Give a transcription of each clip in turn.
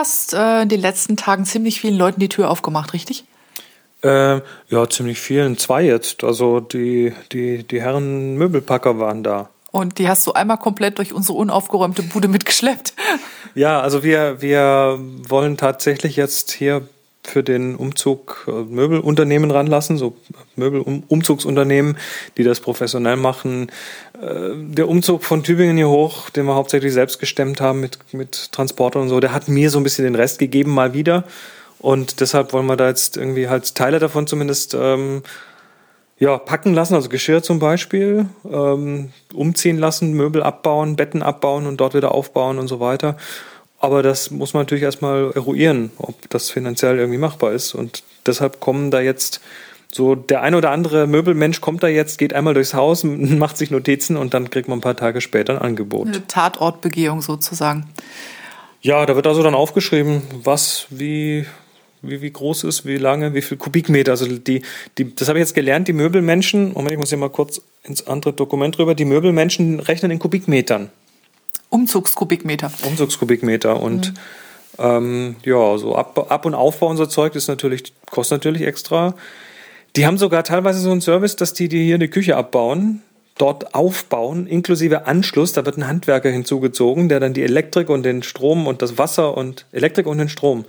hast äh, in den letzten Tagen ziemlich vielen Leuten die Tür aufgemacht, richtig? Äh, ja, ziemlich vielen. Zwei jetzt. Also die, die, die Herren Möbelpacker waren da. Und die hast du einmal komplett durch unsere unaufgeräumte Bude mitgeschleppt. Ja, also wir, wir wollen tatsächlich jetzt hier für den Umzug äh, Möbelunternehmen ranlassen, so Möbelumzugsunternehmen, die das professionell machen. Äh, der Umzug von Tübingen hier hoch, den wir hauptsächlich selbst gestemmt haben mit, mit Transporter und so, der hat mir so ein bisschen den Rest gegeben, mal wieder. Und deshalb wollen wir da jetzt irgendwie halt Teile davon zumindest ähm, ja, packen lassen, also Geschirr zum Beispiel, ähm, umziehen lassen, Möbel abbauen, Betten abbauen und dort wieder aufbauen und so weiter. Aber das muss man natürlich erstmal eruieren, ob das finanziell irgendwie machbar ist. Und deshalb kommen da jetzt so der ein oder andere Möbelmensch kommt da jetzt, geht einmal durchs Haus, macht sich Notizen und dann kriegt man ein paar Tage später ein Angebot. Eine Tatortbegehung sozusagen. Ja, da wird also dann aufgeschrieben, was, wie, wie, wie groß ist, wie lange, wie viel Kubikmeter. Also die, die, das habe ich jetzt gelernt, die Möbelmenschen, Moment, ich muss hier mal kurz ins andere Dokument rüber, die Möbelmenschen rechnen in Kubikmetern. Umzugskubikmeter. Umzugskubikmeter und mhm. ähm, ja, so ab, ab und Aufbau unser Zeug ist natürlich, kostet natürlich extra. Die haben sogar teilweise so einen Service, dass die dir hier eine Küche abbauen, dort aufbauen, inklusive Anschluss. Da wird ein Handwerker hinzugezogen, der dann die Elektrik und den Strom und das Wasser und Elektrik und den Strom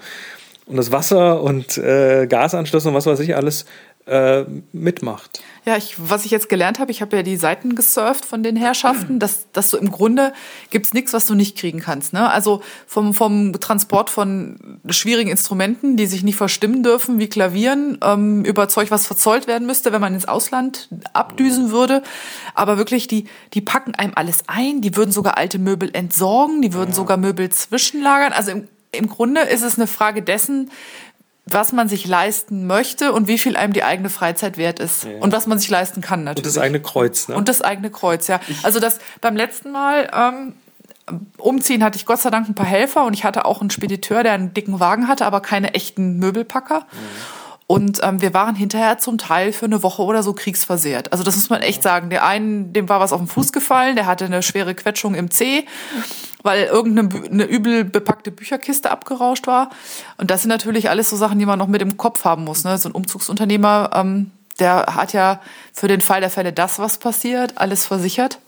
und das Wasser und äh, Gasanschluss und was weiß ich alles äh, mitmacht. Ja, ich, was ich jetzt gelernt habe, ich habe ja die Seiten gesurft von den Herrschaften, dass, dass du im Grunde gibt's nichts, was du nicht kriegen kannst. Ne? Also vom, vom Transport von schwierigen Instrumenten, die sich nicht verstimmen dürfen, wie Klavieren, ähm, über Zeug, was verzollt werden müsste, wenn man ins Ausland abdüsen würde. Aber wirklich, die, die packen einem alles ein, die würden sogar alte Möbel entsorgen, die würden ja. sogar Möbel zwischenlagern. Also im, im Grunde ist es eine Frage dessen, was man sich leisten möchte und wie viel einem die eigene Freizeit wert ist. Ja. Und was man sich leisten kann natürlich. Und das eigene Kreuz, ne? Und das eigene Kreuz, ja. Also das beim letzten Mal ähm, umziehen hatte ich Gott sei Dank ein paar Helfer und ich hatte auch einen Spediteur, der einen dicken Wagen hatte, aber keine echten Möbelpacker. Mhm. Und ähm, wir waren hinterher zum Teil für eine Woche oder so kriegsversehrt. Also das muss man echt sagen. Der einen, dem war was auf den Fuß gefallen, der hatte eine schwere Quetschung im Zeh, weil irgendeine eine übel bepackte Bücherkiste abgerauscht war. Und das sind natürlich alles so Sachen, die man noch mit im Kopf haben muss. Ne? So ein Umzugsunternehmer, ähm, der hat ja für den Fall der Fälle das, was passiert, alles versichert.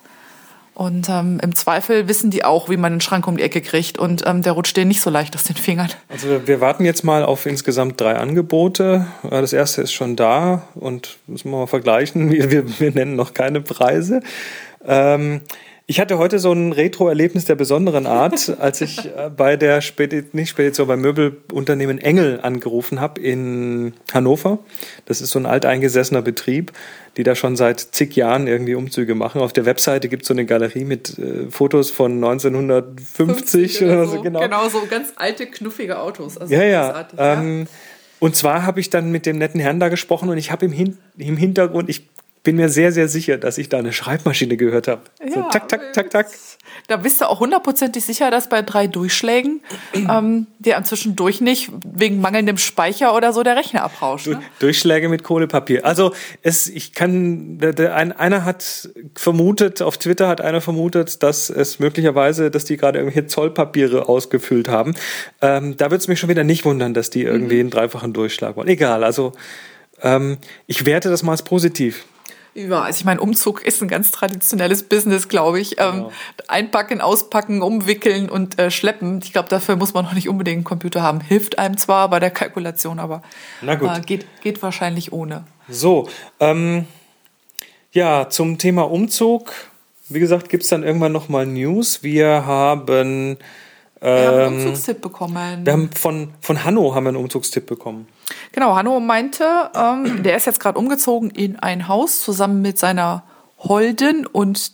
Und ähm, im Zweifel wissen die auch, wie man den Schrank um die Ecke kriegt. Und ähm, der rutscht denen nicht so leicht aus den Fingern. Also wir, wir warten jetzt mal auf insgesamt drei Angebote. Das erste ist schon da und müssen wir mal vergleichen. Wir, wir, wir nennen noch keine Preise. Ähm, ich hatte heute so ein Retro-Erlebnis der besonderen Art, als ich äh, bei der Spedition, nicht Spedition, beim Möbelunternehmen Engel angerufen habe in Hannover. Das ist so ein alteingesessener Betrieb, die da schon seit zig Jahren irgendwie Umzüge machen. Auf der Webseite gibt es so eine Galerie mit äh, Fotos von 1950 oder, oder so. Genau. genau, so ganz alte, knuffige Autos. Also ja, ja. Ähm, und zwar habe ich dann mit dem netten Herrn da gesprochen und ich habe im, Hin im Hintergrund, ich bin mir sehr, sehr sicher, dass ich da eine Schreibmaschine gehört habe. Ja, so tak, tak, tak, tak. Da bist du auch hundertprozentig sicher, dass bei drei Durchschlägen ähm, dir zwischendurch nicht wegen mangelndem Speicher oder so der Rechner abrauscht. Ne? Durchschläge mit Kohlepapier. Also es, ich kann, der, der, ein, einer hat vermutet, auf Twitter hat einer vermutet, dass es möglicherweise, dass die gerade irgendwelche Zollpapiere ausgefüllt haben. Ähm, da würde es mich schon wieder nicht wundern, dass die irgendwie mhm. einen dreifachen Durchschlag wollen. Egal, also ähm, ich werte das mal als positiv. Ja, also ich meine, Umzug ist ein ganz traditionelles Business, glaube ich. Ähm, genau. einpacken, auspacken, umwickeln und äh, schleppen. Ich glaube, dafür muss man noch nicht unbedingt einen Computer haben. Hilft einem zwar bei der Kalkulation, aber äh, geht, geht wahrscheinlich ohne. So, ähm, ja, zum Thema Umzug. Wie gesagt, gibt es dann irgendwann nochmal News. Wir haben wir haben einen ähm, Umzugstipp bekommen. Wir haben von, von Hanno haben wir einen Umzugstipp bekommen. Genau, Hanno meinte, ähm, der ist jetzt gerade umgezogen in ein Haus zusammen mit seiner Holden und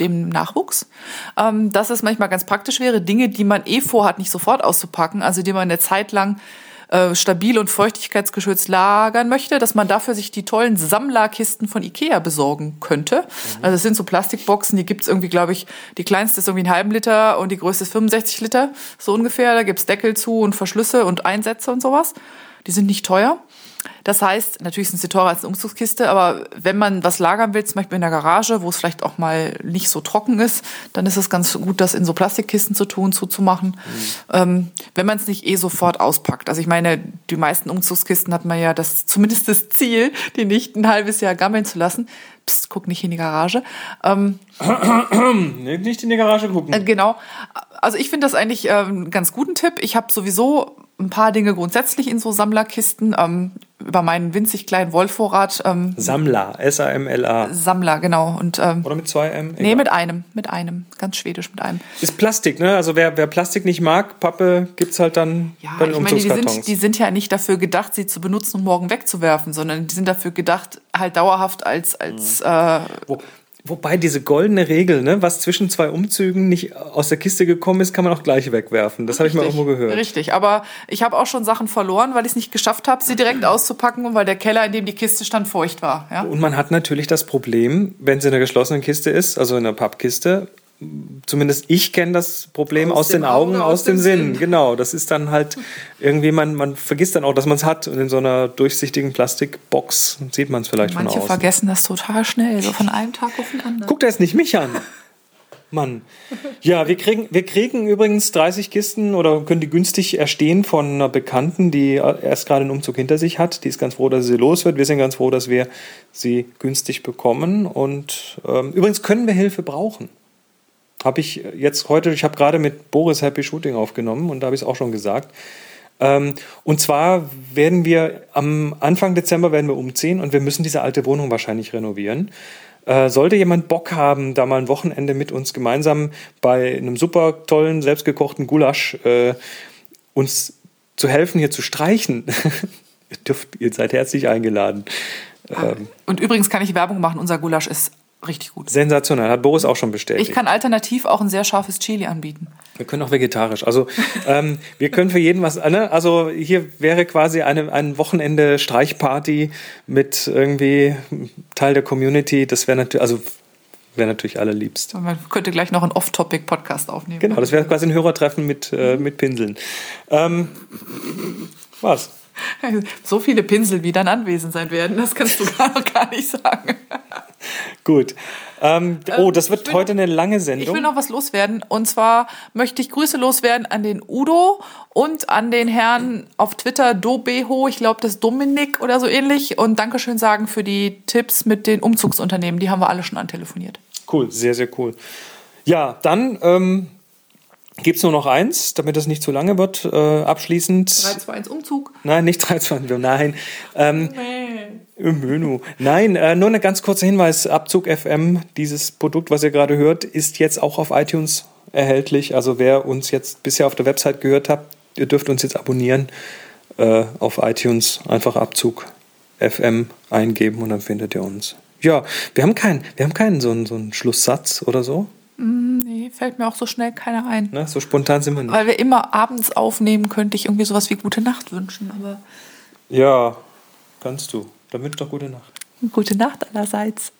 dem Nachwuchs. Ähm, dass es manchmal ganz praktisch wäre, Dinge, die man eh vorhat, nicht sofort auszupacken, also die man eine Zeit lang äh, stabil und feuchtigkeitsgeschützt lagern möchte, dass man dafür sich die tollen Sammlerkisten von Ikea besorgen könnte. Mhm. Also es sind so Plastikboxen, die gibt's irgendwie, glaube ich, die kleinste ist irgendwie einen halben Liter und die größte ist 65 Liter, so ungefähr. Da gibt's Deckel zu und Verschlüsse und Einsätze und sowas. Die sind nicht teuer. Das heißt, natürlich sind sie teurer als eine Umzugskiste, aber wenn man was lagern will, zum Beispiel in der Garage, wo es vielleicht auch mal nicht so trocken ist, dann ist es ganz gut, das in so Plastikkisten zu tun, zuzumachen. Mhm. Ähm, wenn man es nicht eh sofort auspackt. Also ich meine, die meisten Umzugskisten hat man ja das, zumindest das Ziel, die nicht ein halbes Jahr gammeln zu lassen. Psst, guck nicht in die Garage. Ähm, nicht in die Garage gucken. Äh, genau. Also ich finde das eigentlich ähm, einen ganz guten Tipp. Ich habe sowieso ein paar Dinge grundsätzlich in so Sammlerkisten. Ähm, über meinen winzig kleinen Wollvorrat. Ähm, Sammler, S-A-M-L-A. Sammler, genau. Und, ähm, Oder mit zwei M? Egal. Nee, mit einem. Mit einem. Ganz schwedisch mit einem. Ist Plastik, ne? Also wer, wer Plastik nicht mag, Pappe gibt's halt dann ja, bei den ich meine, die sind, die sind ja nicht dafür gedacht, sie zu benutzen und morgen wegzuwerfen, sondern die sind dafür gedacht, halt dauerhaft als, als mhm. äh, Wo, Wobei diese goldene Regel, ne, was zwischen zwei Umzügen nicht aus der Kiste gekommen ist, kann man auch gleich wegwerfen. Das habe ich mal irgendwo gehört. Richtig, aber ich habe auch schon Sachen verloren, weil ich es nicht geschafft habe, sie direkt auszupacken und weil der Keller, in dem die Kiste stand, feucht war. Ja? Und man hat natürlich das Problem, wenn sie in einer geschlossenen Kiste ist, also in einer Pappkiste, zumindest ich kenne das Problem aus, aus den Augen, Augen, aus, dem Sinn. Sinn. Genau, das ist dann halt irgendwie, man, man vergisst dann auch, dass man es hat. Und in so einer durchsichtigen Plastikbox sieht man es vielleicht Manche von außen. Manche vergessen das total schnell, so von einem Tag auf den anderen. Guckt jetzt nicht mich an. Mann. Ja, wir kriegen, wir kriegen übrigens 30 Kisten oder können die günstig erstehen von einer Bekannten, die erst gerade einen Umzug hinter sich hat. Die ist ganz froh, dass sie los wird. Wir sind ganz froh, dass wir sie günstig bekommen. Und ähm, übrigens können wir Hilfe brauchen habe ich jetzt heute, ich habe gerade mit Boris Happy Shooting aufgenommen und da habe ich es auch schon gesagt. Ähm, und zwar werden wir am Anfang Dezember werden wir umziehen und wir müssen diese alte Wohnung wahrscheinlich renovieren. Äh, sollte jemand Bock haben, da mal ein Wochenende mit uns gemeinsam bei einem super tollen, selbstgekochten Gulasch äh, uns zu helfen, hier zu streichen, ihr, dürft, ihr seid herzlich eingeladen. Ähm, und übrigens kann ich Werbung machen, unser Gulasch ist richtig gut. Sensationell, hat Boris auch schon bestätigt. Ich kann alternativ auch ein sehr scharfes Chili anbieten. Wir können auch vegetarisch. Also ähm, wir können für jeden was. Ne? Also hier wäre quasi eine ein Wochenende Streichparty mit irgendwie Teil der Community. Das wäre natürlich, also wäre natürlich allerliebst. Und man könnte gleich noch einen Off-Topic-Podcast aufnehmen. Genau, das wäre quasi ein Hörertreffen mit, äh, mit Pinseln. Ähm, was? So viele Pinsel, wie dann anwesend sein werden, das kannst du gar, gar nicht sagen. Gut. Ähm, oh, das wird will, heute eine lange Sendung. Ich will noch was loswerden. Und zwar möchte ich Grüße loswerden an den Udo und an den Herrn auf Twitter Dobeho. Ich glaube, das ist Dominik oder so ähnlich. Und Dankeschön sagen für die Tipps mit den Umzugsunternehmen. Die haben wir alle schon antelefoniert. Cool, sehr, sehr cool. Ja, dann ähm, Gibt es nur noch eins, damit das nicht zu lange wird, äh, abschließend. 3, 2, 1 Umzug. Nein, nicht 3, 2, 1, nein. Ähm, nee. Nein, äh, nur ein ganz kurzer Hinweis. Abzug FM, dieses Produkt, was ihr gerade hört, ist jetzt auch auf iTunes erhältlich. Also wer uns jetzt bisher auf der Website gehört habt, ihr dürft uns jetzt abonnieren äh, auf iTunes. Einfach Abzug FM eingeben und dann findet ihr uns. Ja, wir haben keinen, wir haben keinen so einen, so einen Schlusssatz oder so. Fällt mir auch so schnell keiner ein. Ne? So spontan sind wir nicht. Weil wir immer abends aufnehmen, könnte ich irgendwie sowas wie gute Nacht wünschen. Aber ja, kannst du. Dann wünsch doch gute Nacht. Gute Nacht allerseits.